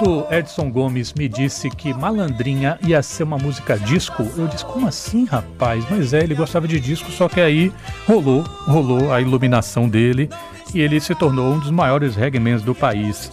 Quando Edson Gomes me disse que Malandrinha ia ser uma música disco, eu disse, como assim, rapaz? Mas é, ele gostava de disco, só que aí rolou, rolou a iluminação dele e ele se tornou um dos maiores reggaemans do país.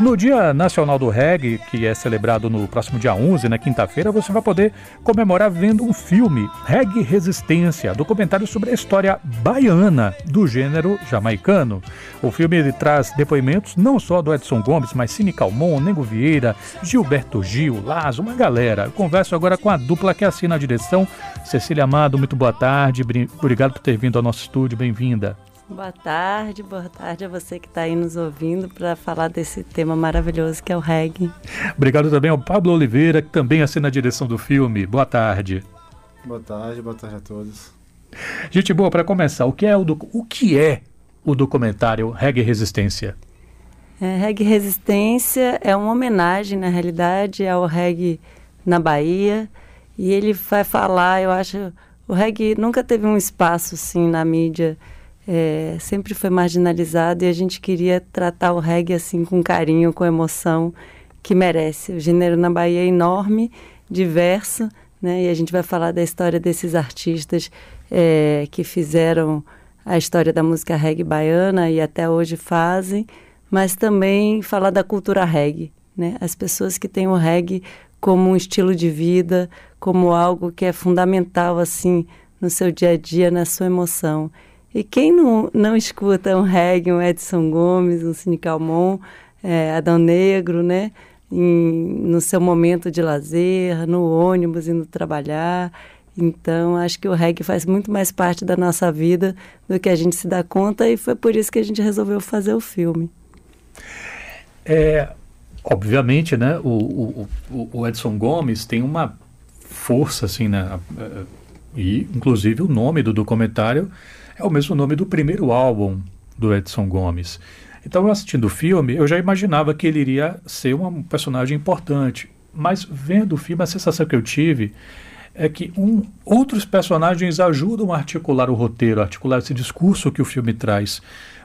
No Dia Nacional do Reggae, que é celebrado no próximo dia 11, na quinta-feira, você vai poder comemorar vendo um filme, Reggae Resistência, documentário sobre a história baiana do gênero jamaicano. O filme traz depoimentos não só do Edson Gomes, mas Cine Calmon, Nego Vieira, Gilberto Gil, Lazo, uma galera. Converso agora com a dupla que assina a direção, Cecília Amado, muito boa tarde, obrigado por ter vindo ao nosso estúdio, bem-vinda. Boa tarde, boa tarde a você que está aí nos ouvindo para falar desse tema maravilhoso que é o reggae. Obrigado também ao Pablo Oliveira, que também assina a direção do filme. Boa tarde. Boa tarde, boa tarde a todos. Gente boa, para começar, o que é o, o que é o documentário Reggae Resistência? É, reggae Resistência é uma homenagem, na realidade, ao reggae na Bahia. E ele vai falar, eu acho, o reggae nunca teve um espaço assim na mídia é, sempre foi marginalizado e a gente queria tratar o reggae assim com carinho, com emoção que merece. O gênero na Bahia é enorme, diverso, né? E a gente vai falar da história desses artistas é, que fizeram a história da música reggae baiana e até hoje fazem, mas também falar da cultura reggae, né? As pessoas que têm o reggae como um estilo de vida, como algo que é fundamental assim no seu dia a dia, na sua emoção. E quem não, não escuta um reggae, um Edson Gomes, um Cine Calmon, é, Adão Negro, né? Em, no seu momento de lazer, no ônibus, indo trabalhar. Então, acho que o reggae faz muito mais parte da nossa vida do que a gente se dá conta e foi por isso que a gente resolveu fazer o filme. É, obviamente, né, o, o, o Edson Gomes tem uma força, assim, né, e inclusive o nome do documentário é o mesmo nome do primeiro álbum do Edson Gomes. Então, assistindo o filme, eu já imaginava que ele iria ser um personagem importante. Mas vendo o filme, a sensação que eu tive é que um, outros personagens ajudam a articular o roteiro, a articular esse discurso que o filme traz.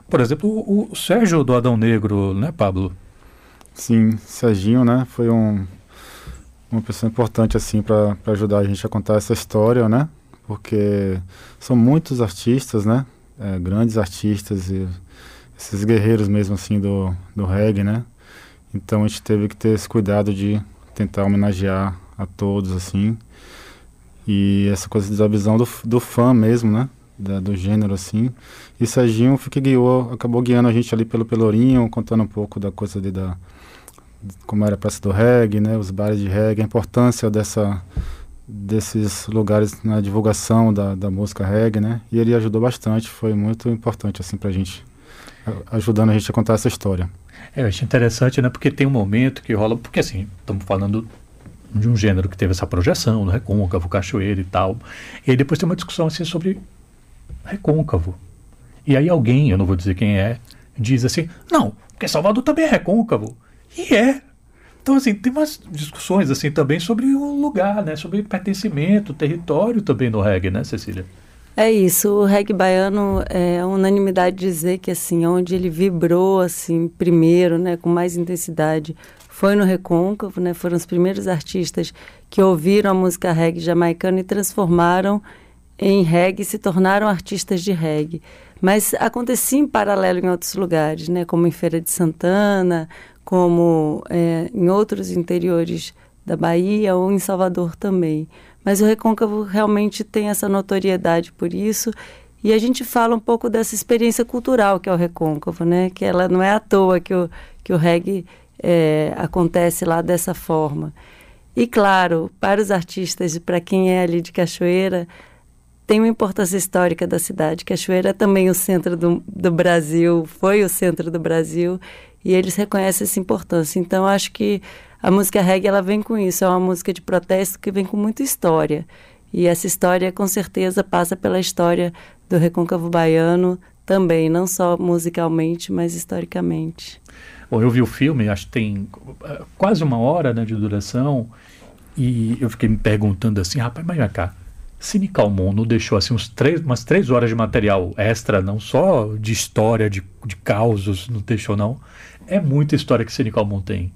Por exemplo, o, o Sérgio do Adão Negro, né, Pablo? Sim, Serginho, né, foi um, uma pessoa importante assim para ajudar a gente a contar essa história, né? Porque são muitos artistas, né? É, grandes artistas e esses guerreiros mesmo assim do, do reggae, né? Então a gente teve que ter esse cuidado de tentar homenagear a todos, assim. E essa coisa da visão do, do fã mesmo, né? Da, do gênero, assim. E Serginho que guiou, acabou guiando a gente ali pelo Pelourinho, contando um pouco da coisa ali da... Como era a praça do reggae, né? Os bares de reggae, a importância dessa desses lugares na divulgação da, da música reggae, né? E ele ajudou bastante, foi muito importante assim pra gente, ajudando a gente a contar essa história. É, eu acho interessante, né? Porque tem um momento que rola, porque assim, estamos falando de um gênero que teve essa projeção no recôncavo, cachoeira e tal. E aí depois tem uma discussão assim sobre recôncavo. E aí alguém, eu não vou dizer quem é, diz assim: "Não, porque Salvador também é recôncavo". E é, então, assim, tem umas discussões assim também sobre o lugar, né? Sobre pertencimento, território também no reggae, né, Cecília? É isso, o reggae baiano é unanimidade dizer que assim, onde ele vibrou assim primeiro, né, com mais intensidade, foi no Recôncavo, né? Foram os primeiros artistas que ouviram a música reggae jamaicana e transformaram em reggae, se tornaram artistas de reggae. Mas acontecia em paralelo em outros lugares, né? Como em Feira de Santana, como é, em outros interiores da Bahia ou em Salvador também. Mas o Recôncavo realmente tem essa notoriedade por isso. E a gente fala um pouco dessa experiência cultural que é o Recôncavo, né? Que ela não é à toa que o, que o reggae é, acontece lá dessa forma. E claro, para os artistas e para quem é ali de Cachoeira, tem uma importância histórica da cidade. Cachoeira é também o centro do, do Brasil, foi o centro do Brasil, e eles reconhecem essa importância. Então, acho que a música reggae ela vem com isso, é uma música de protesto que vem com muita história. E essa história, com certeza, passa pela história do Recôncavo Baiano também, não só musicalmente, mas historicamente. Bom, eu vi o filme, acho que tem é, quase uma hora né, de duração, e eu fiquei me perguntando assim, rapaz, mas vem cá, Cine Calmon não deixou assim uns três, umas três horas de material extra, não só de história, de, de causos, não deixou não. É muita história que Cine Calmon tem.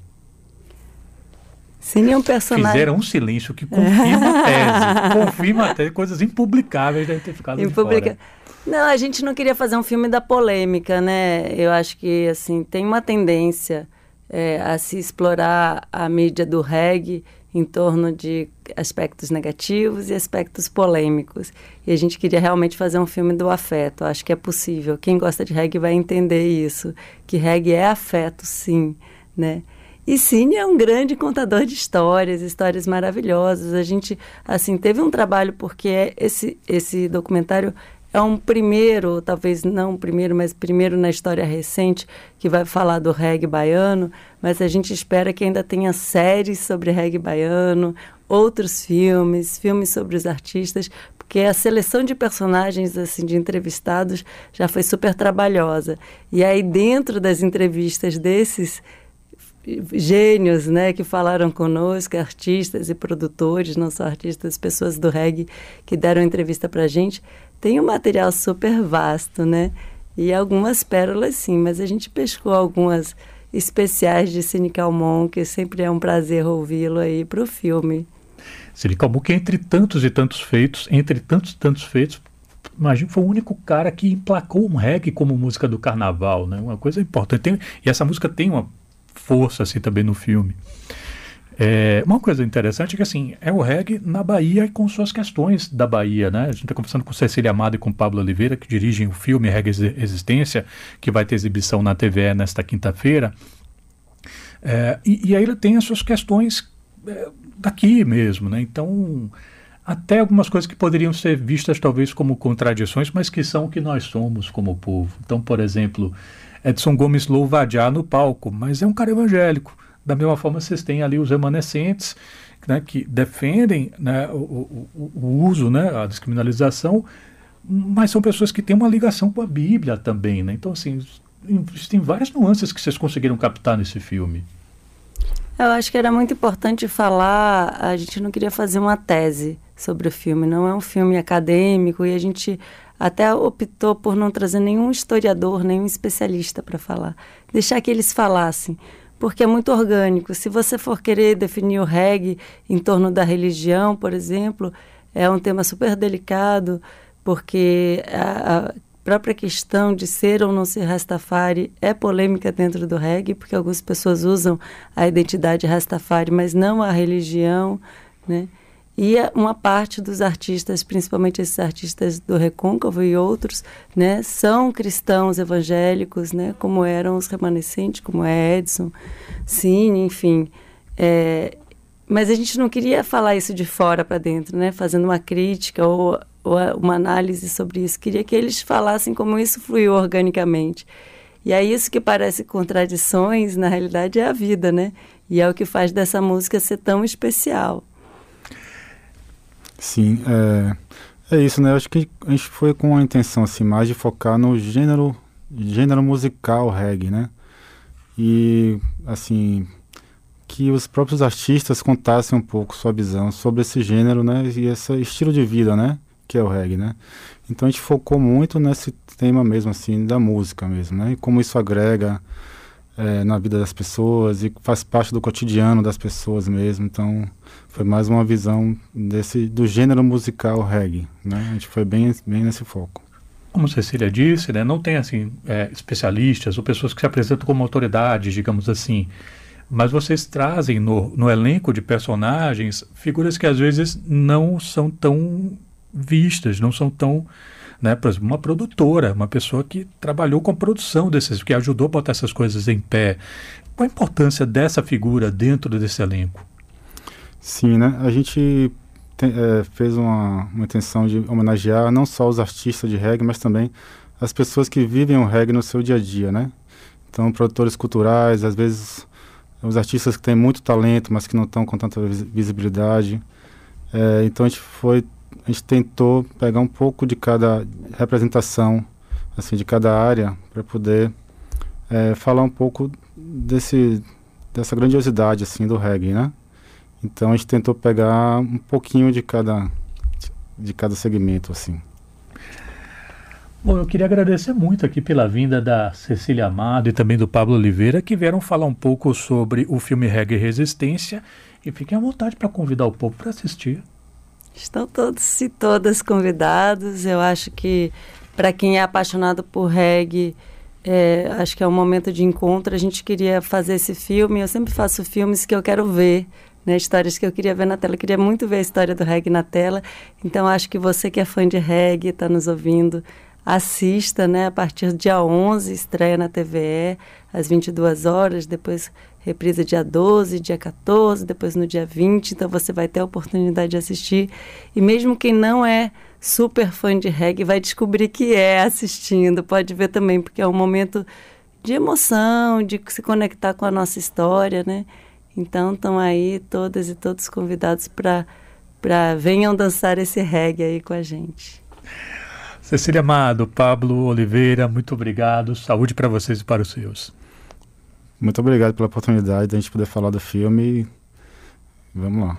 Cine é um personagem. Fizeram um silêncio que confirma a tese. confirma até coisas impublicáveis devem ter ficado Impublica... de. Não, a gente não queria fazer um filme da polêmica, né? Eu acho que, assim, tem uma tendência é, a se explorar a mídia do reggae em torno de aspectos negativos e aspectos polêmicos. E a gente queria realmente fazer um filme do afeto. Acho que é possível. Quem gosta de reggae vai entender isso, que reggae é afeto, sim, né? E Cine é um grande contador de histórias, histórias maravilhosas. A gente, assim, teve um trabalho porque esse esse documentário é um primeiro, talvez não primeiro, mas primeiro na história recente, que vai falar do reggae baiano, mas a gente espera que ainda tenha séries sobre reggae baiano, outros filmes, filmes sobre os artistas, porque a seleção de personagens, assim, de entrevistados, já foi super trabalhosa. E aí, dentro das entrevistas desses gênios, né, que falaram conosco, artistas e produtores, não só artistas, pessoas do reggae que deram entrevista para gente, tem um material super vasto, né? E algumas pérolas sim, mas a gente pescou algumas especiais de Cine Calmon, que sempre é um prazer ouvi-lo aí para o filme. Cine Calmon, que entre tantos e tantos feitos, entre tantos e tantos feitos, imagino foi o único cara que emplacou um reggae como música do carnaval, né? Uma coisa importante. Tem, e essa música tem uma força assim também no filme. É, uma coisa interessante é que assim, é o reggae na Bahia e com suas questões da Bahia, né? A gente está conversando com Cecília Amado e com Pablo Oliveira, que dirigem o filme Reggae Existência, que vai ter exibição na TV nesta quinta-feira. É, e, e, aí ele tem as suas questões é, daqui mesmo, né? Então, até algumas coisas que poderiam ser vistas talvez como contradições, mas que são o que nós somos como povo. Então, por exemplo, Edson Gomes louva no palco, mas é um cara evangélico. Da mesma forma, vocês têm ali os remanescentes né, que defendem né, o, o, o, uso, né, a descriminalização, mas são pessoas que têm uma ligação com a Bíblia também. Né? Então, assim, tem várias nuances que vocês conseguiram captar nesse filme. Eu acho que era muito importante falar, a gente não queria fazer uma tese sobre o filme, não é um filme acadêmico e a gente até optou por não trazer nenhum historiador, nenhum especialista para falar, deixar que eles falassem porque é muito orgânico. Se você for querer definir o reggae em torno da religião, por exemplo, é um tema super delicado, porque a, a própria questão de ser ou não ser Rastafari é polêmica dentro do reggae, porque algumas pessoas usam a identidade Rastafari, mas não a religião, né? E uma parte dos artistas, principalmente esses artistas do Recôncavo e outros, né, são cristãos evangélicos, né, como eram os remanescentes, como é Edson, Cine, enfim. É, mas a gente não queria falar isso de fora para dentro, né, fazendo uma crítica ou, ou uma análise sobre isso. Queria que eles falassem como isso fluiu organicamente. E é isso que parece contradições, na realidade é a vida, né? E é o que faz dessa música ser tão especial. Sim, é, é isso, né? Eu acho que a gente foi com a intenção assim, mais de focar no gênero, gênero musical reggae, né? E, assim, que os próprios artistas contassem um pouco sua visão sobre esse gênero, né? E esse estilo de vida, né? Que é o reggae, né? Então a gente focou muito nesse tema mesmo, assim, da música mesmo, né? E como isso agrega é, na vida das pessoas e faz parte do cotidiano das pessoas mesmo. Então, foi mais uma visão desse do gênero musical reggae, né? A gente foi bem, bem nesse foco. Como Cecília disse, né, não tem assim é, especialistas ou pessoas que se apresentam como autoridades, digamos assim, mas vocês trazem no, no elenco de personagens figuras que às vezes não são tão vistas, não são tão né? Por exemplo, uma produtora, uma pessoa que trabalhou com a produção desses, que ajudou a botar essas coisas em pé. Qual a importância dessa figura dentro desse elenco? Sim, né? A gente tem, é, fez uma, uma intenção de homenagear não só os artistas de reggae, mas também as pessoas que vivem o reggae no seu dia a dia, né? Então, produtores culturais, às vezes os artistas que têm muito talento, mas que não estão com tanta visibilidade. É, então, a gente foi a gente tentou pegar um pouco de cada representação, assim, de cada área, para poder é, falar um pouco desse, dessa grandiosidade, assim, do reggae, né? Então a gente tentou pegar um pouquinho de cada, de cada segmento, assim. Bom, eu queria agradecer muito aqui pela vinda da Cecília Amado e também do Pablo Oliveira, que vieram falar um pouco sobre o filme Reggae Resistência E fiquem à vontade para convidar o povo para assistir. Estão todos e todas convidados. Eu acho que para quem é apaixonado por reggae, é, acho que é um momento de encontro. A gente queria fazer esse filme. Eu sempre faço filmes que eu quero ver, né? Histórias que eu queria ver na tela. Eu queria muito ver a história do reggae na tela. Então acho que você que é fã de reggae, está nos ouvindo, assista, né? A partir do dia 11, estreia na TVE, às 22 horas, depois reprisa dia 12, dia 14, depois no dia 20, então você vai ter a oportunidade de assistir. E mesmo quem não é super fã de reggae vai descobrir que é assistindo, pode ver também, porque é um momento de emoção, de se conectar com a nossa história, né? Então estão aí todas e todos convidados para para venham dançar esse reggae aí com a gente. Cecília Amado, Pablo Oliveira, muito obrigado. Saúde para vocês e para os seus. Muito obrigado pela oportunidade de a gente poder falar do filme. Vamos lá.